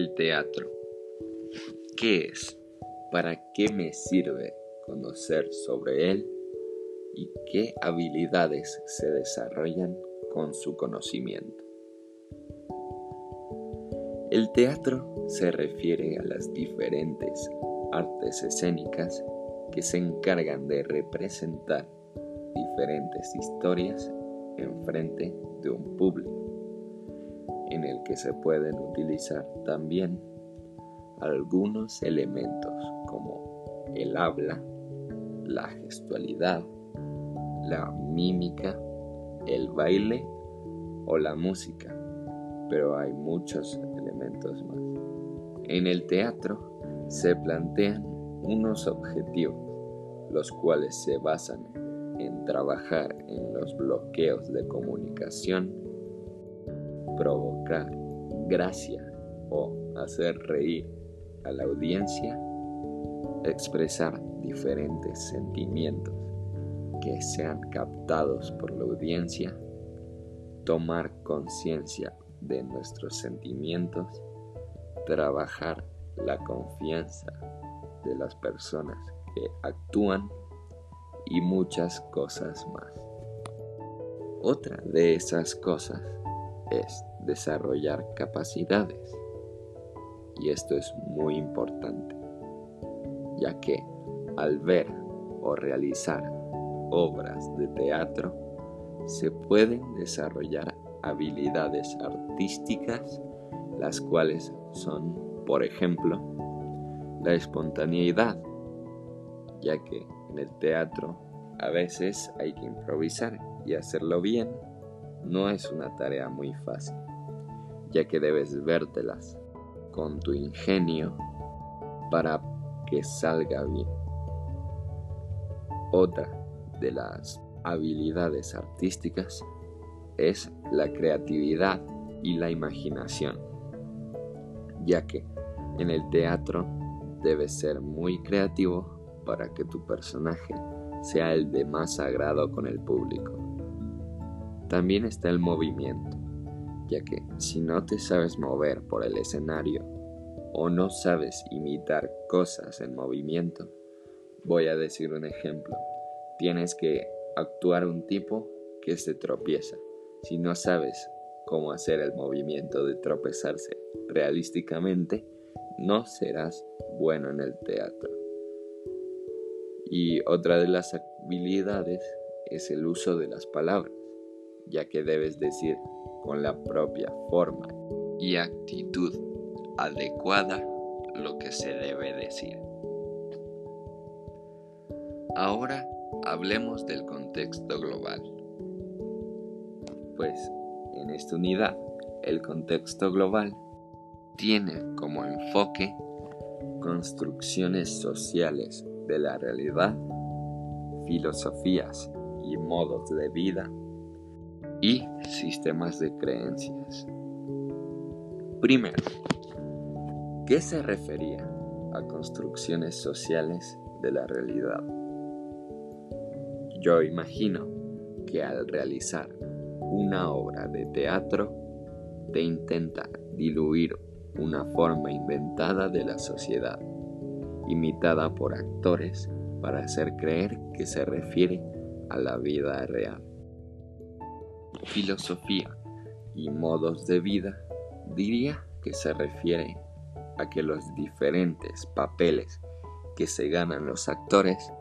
El teatro. ¿Qué es? ¿Para qué me sirve conocer sobre él? ¿Y qué habilidades se desarrollan con su conocimiento? El teatro se refiere a las diferentes artes escénicas que se encargan de representar diferentes historias en frente de un público en el que se pueden utilizar también algunos elementos como el habla, la gestualidad, la mímica, el baile o la música, pero hay muchos elementos más. En el teatro se plantean unos objetivos, los cuales se basan en trabajar en los bloqueos de comunicación provocar gracia o hacer reír a la audiencia, expresar diferentes sentimientos que sean captados por la audiencia, tomar conciencia de nuestros sentimientos, trabajar la confianza de las personas que actúan y muchas cosas más. Otra de esas cosas es desarrollar capacidades. Y esto es muy importante, ya que al ver o realizar obras de teatro, se pueden desarrollar habilidades artísticas, las cuales son, por ejemplo, la espontaneidad, ya que en el teatro a veces hay que improvisar y hacerlo bien no es una tarea muy fácil, ya que debes vértelas con tu ingenio para que salga bien. Otra de las habilidades artísticas es la creatividad y la imaginación, ya que en el teatro debes ser muy creativo para que tu personaje sea el de más agrado con el público. También está el movimiento, ya que si no te sabes mover por el escenario o no sabes imitar cosas en movimiento, voy a decir un ejemplo. Tienes que actuar un tipo que se tropieza. Si no sabes cómo hacer el movimiento de tropezarse realísticamente, no serás bueno en el teatro. Y otra de las habilidades es el uso de las palabras ya que debes decir con la propia forma y actitud adecuada lo que se debe decir. Ahora hablemos del contexto global. Pues en esta unidad, el contexto global tiene como enfoque construcciones sociales de la realidad, filosofías y modos de vida y sistemas de creencias. Primero, ¿qué se refería a construcciones sociales de la realidad? Yo imagino que al realizar una obra de teatro te intenta diluir una forma inventada de la sociedad, imitada por actores para hacer creer que se refiere a la vida real filosofía y modos de vida, diría que se refiere a que los diferentes papeles que se ganan los actores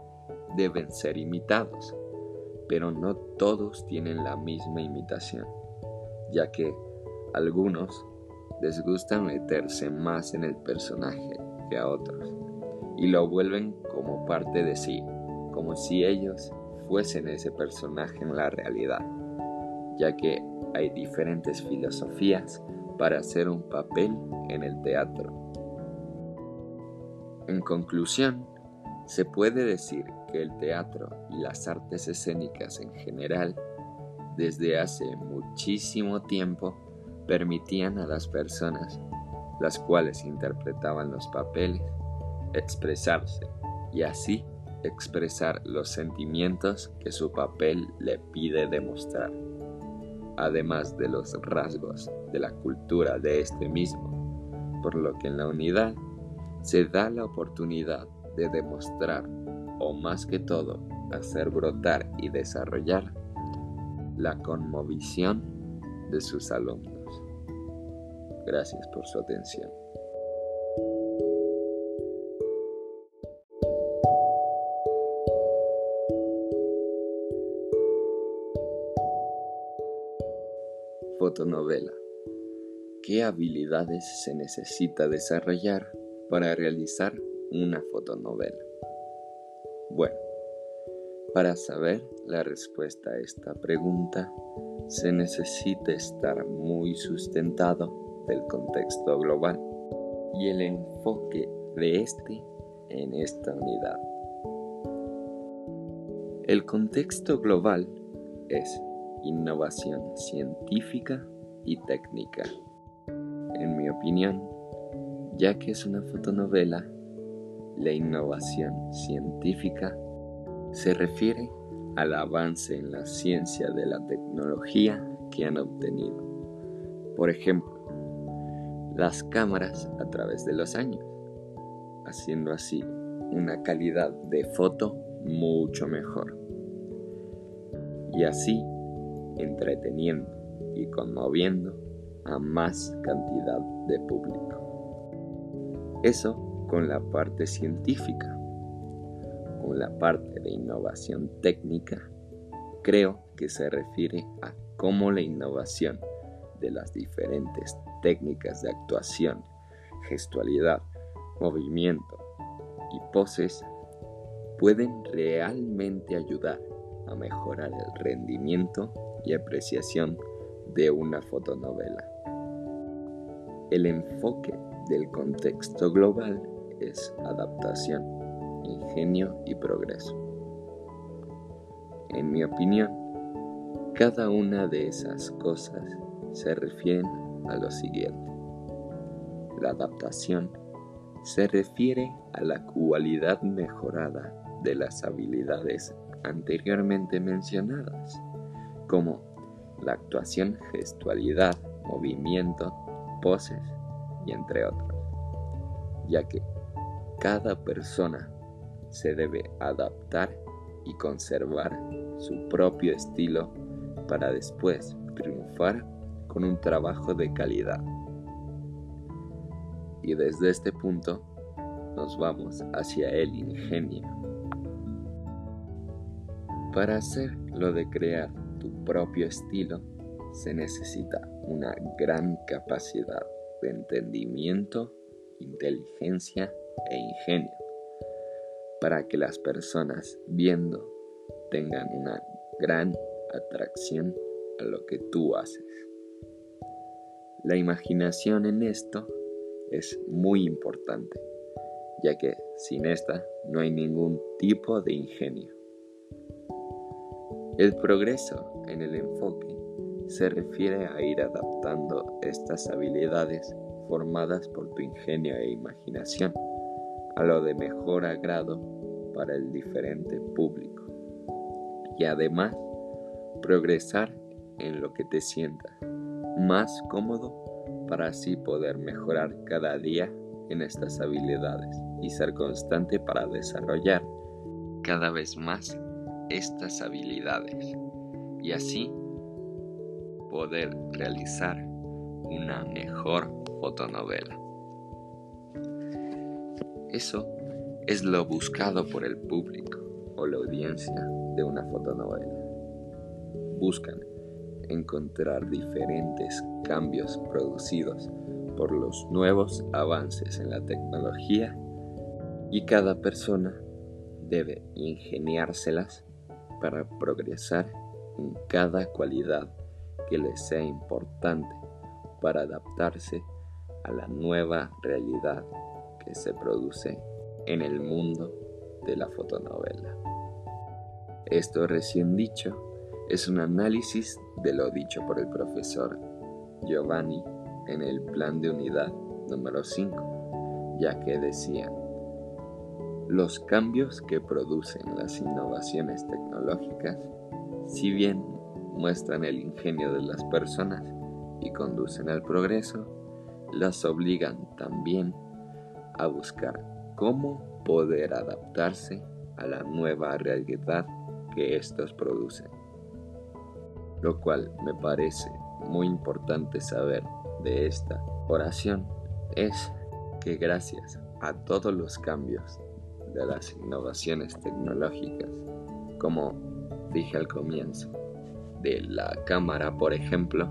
deben ser imitados, pero no todos tienen la misma imitación, ya que algunos les gusta meterse más en el personaje que a otros y lo vuelven como parte de sí, como si ellos fuesen ese personaje en la realidad ya que hay diferentes filosofías para hacer un papel en el teatro. En conclusión, se puede decir que el teatro y las artes escénicas en general, desde hace muchísimo tiempo, permitían a las personas, las cuales interpretaban los papeles, expresarse y así expresar los sentimientos que su papel le pide demostrar además de los rasgos de la cultura de este mismo, por lo que en la unidad se da la oportunidad de demostrar, o más que todo, hacer brotar y desarrollar la conmovisión de sus alumnos. Gracias por su atención. Fotonovela. ¿Qué habilidades se necesita desarrollar para realizar una fotonovela? Bueno, para saber la respuesta a esta pregunta, se necesita estar muy sustentado del contexto global y el enfoque de este en esta unidad. El contexto global es innovación científica y técnica. En mi opinión, ya que es una fotonovela, la innovación científica se refiere al avance en la ciencia de la tecnología que han obtenido. Por ejemplo, las cámaras a través de los años, haciendo así una calidad de foto mucho mejor. Y así entreteniendo y conmoviendo a más cantidad de público. Eso con la parte científica la parte de innovación técnica, creo que se refiere a cómo la innovación de las diferentes técnicas de actuación, gestualidad, movimiento y poses pueden realmente ayudar a mejorar el rendimiento y apreciación de una fotonovela. El enfoque del contexto global es adaptación ingenio y progreso. En mi opinión, cada una de esas cosas se refieren a lo siguiente. La adaptación se refiere a la cualidad mejorada de las habilidades anteriormente mencionadas, como la actuación, gestualidad, movimiento, poses y entre otros, ya que cada persona se debe adaptar y conservar su propio estilo para después triunfar con un trabajo de calidad. Y desde este punto nos vamos hacia el ingenio. Para hacer lo de crear tu propio estilo se necesita una gran capacidad de entendimiento, inteligencia e ingenio para que las personas viendo tengan una gran atracción a lo que tú haces. La imaginación en esto es muy importante, ya que sin esta no hay ningún tipo de ingenio. El progreso en el enfoque se refiere a ir adaptando estas habilidades formadas por tu ingenio e imaginación a lo de mejor agrado para el diferente público. Y además progresar en lo que te sientas más cómodo para así poder mejorar cada día en estas habilidades y ser constante para desarrollar cada vez más estas habilidades y así poder realizar una mejor fotonovela. Eso es lo buscado por el público o la audiencia de una fotonovela. Buscan encontrar diferentes cambios producidos por los nuevos avances en la tecnología y cada persona debe ingeniárselas para progresar en cada cualidad que les sea importante para adaptarse a la nueva realidad que se produce en el mundo de la fotonovela. Esto recién dicho es un análisis de lo dicho por el profesor Giovanni en el plan de unidad número 5, ya que decía, los cambios que producen las innovaciones tecnológicas, si bien muestran el ingenio de las personas y conducen al progreso, las obligan también a buscar cómo poder adaptarse a la nueva realidad que estos producen. Lo cual me parece muy importante saber de esta oración es que gracias a todos los cambios de las innovaciones tecnológicas, como dije al comienzo, de la cámara, por ejemplo,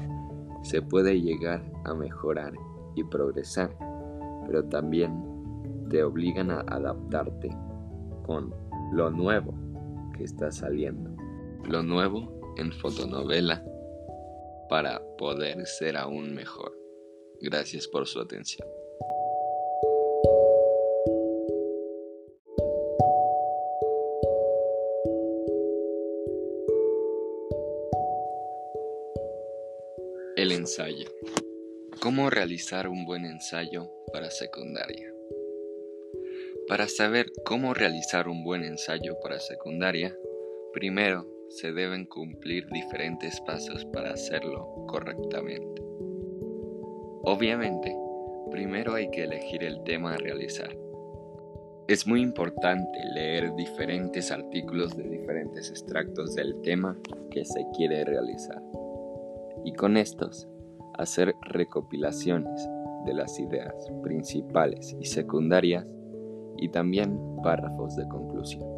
se puede llegar a mejorar y progresar, pero también te obligan a adaptarte con lo nuevo que está saliendo. Lo nuevo en fotonovela para poder ser aún mejor. Gracias por su atención. Ensayo. ¿Cómo realizar un buen ensayo para secundaria? Para saber cómo realizar un buen ensayo para secundaria, primero se deben cumplir diferentes pasos para hacerlo correctamente. Obviamente, primero hay que elegir el tema a realizar. Es muy importante leer diferentes artículos de diferentes extractos del tema que se quiere realizar y con estos hacer recopilaciones de las ideas principales y secundarias y también párrafos de conclusión.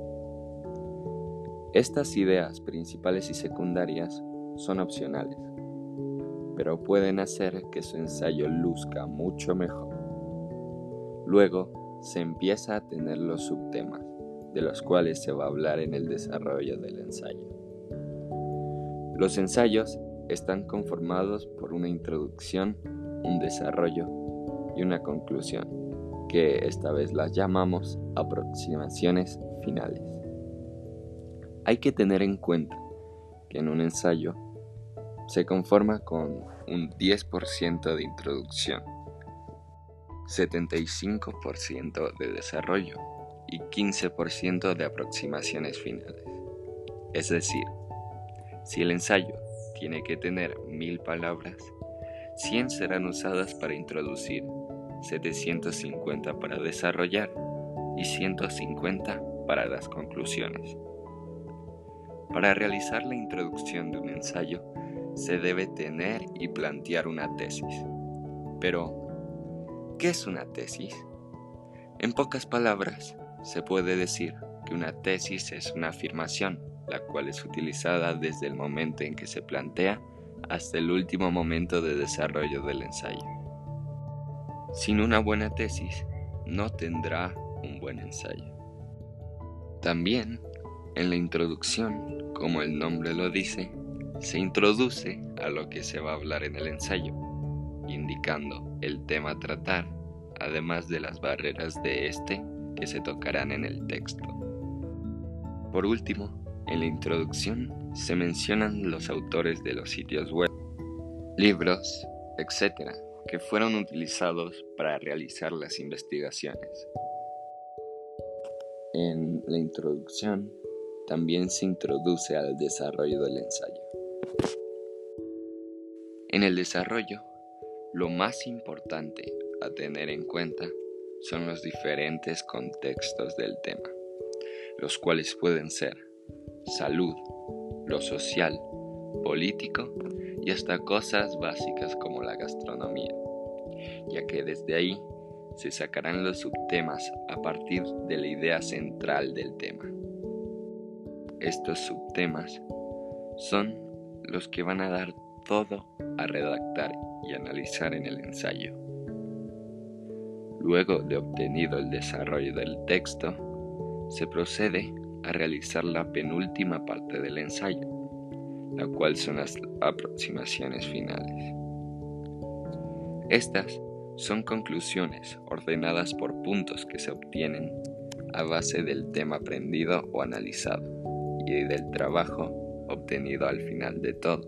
Estas ideas principales y secundarias son opcionales, pero pueden hacer que su ensayo luzca mucho mejor. Luego se empieza a tener los subtemas, de los cuales se va a hablar en el desarrollo del ensayo. Los ensayos están conformados por una introducción, un desarrollo y una conclusión, que esta vez las llamamos aproximaciones finales. Hay que tener en cuenta que en un ensayo se conforma con un 10% de introducción, 75% de desarrollo y 15% de aproximaciones finales. Es decir, si el ensayo tiene que tener mil palabras, 100 serán usadas para introducir, 750 para desarrollar y 150 para las conclusiones. Para realizar la introducción de un ensayo, se debe tener y plantear una tesis. Pero, ¿qué es una tesis? En pocas palabras, se puede decir que una tesis es una afirmación la cual es utilizada desde el momento en que se plantea hasta el último momento de desarrollo del ensayo. Sin una buena tesis, no tendrá un buen ensayo. También, en la introducción, como el nombre lo dice, se introduce a lo que se va a hablar en el ensayo, indicando el tema a tratar, además de las barreras de este que se tocarán en el texto. Por último, en la introducción se mencionan los autores de los sitios web, libros, etc., que fueron utilizados para realizar las investigaciones. En la introducción también se introduce al desarrollo del ensayo. En el desarrollo, lo más importante a tener en cuenta son los diferentes contextos del tema, los cuales pueden ser salud, lo social, político y hasta cosas básicas como la gastronomía, ya que desde ahí se sacarán los subtemas a partir de la idea central del tema. Estos subtemas son los que van a dar todo a redactar y analizar en el ensayo. Luego de obtenido el desarrollo del texto, se procede a realizar la penúltima parte del ensayo, la cual son las aproximaciones finales. Estas son conclusiones ordenadas por puntos que se obtienen a base del tema aprendido o analizado y del trabajo obtenido al final de todo.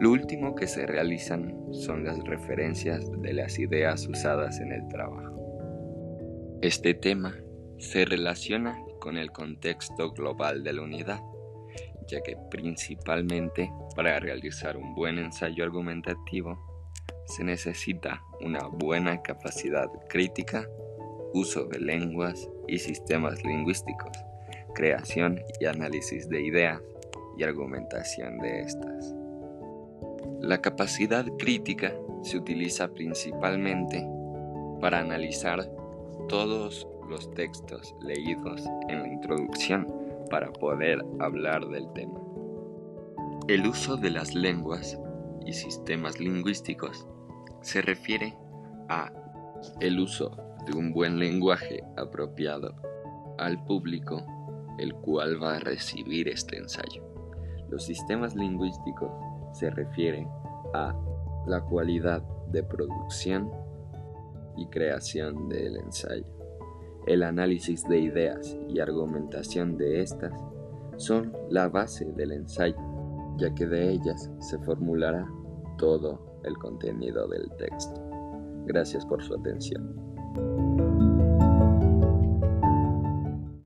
Lo último que se realizan son las referencias de las ideas usadas en el trabajo. Este tema se relaciona con el contexto global de la unidad, ya que principalmente para realizar un buen ensayo argumentativo se necesita una buena capacidad crítica, uso de lenguas y sistemas lingüísticos, creación y análisis de ideas y argumentación de estas. La capacidad crítica se utiliza principalmente para analizar todos los textos leídos en la introducción para poder hablar del tema. El uso de las lenguas y sistemas lingüísticos se refiere a el uso de un buen lenguaje apropiado al público el cual va a recibir este ensayo. Los sistemas lingüísticos se refieren a la cualidad de producción y creación del ensayo. El análisis de ideas y argumentación de estas son la base del ensayo, ya que de ellas se formulará todo el contenido del texto. Gracias por su atención.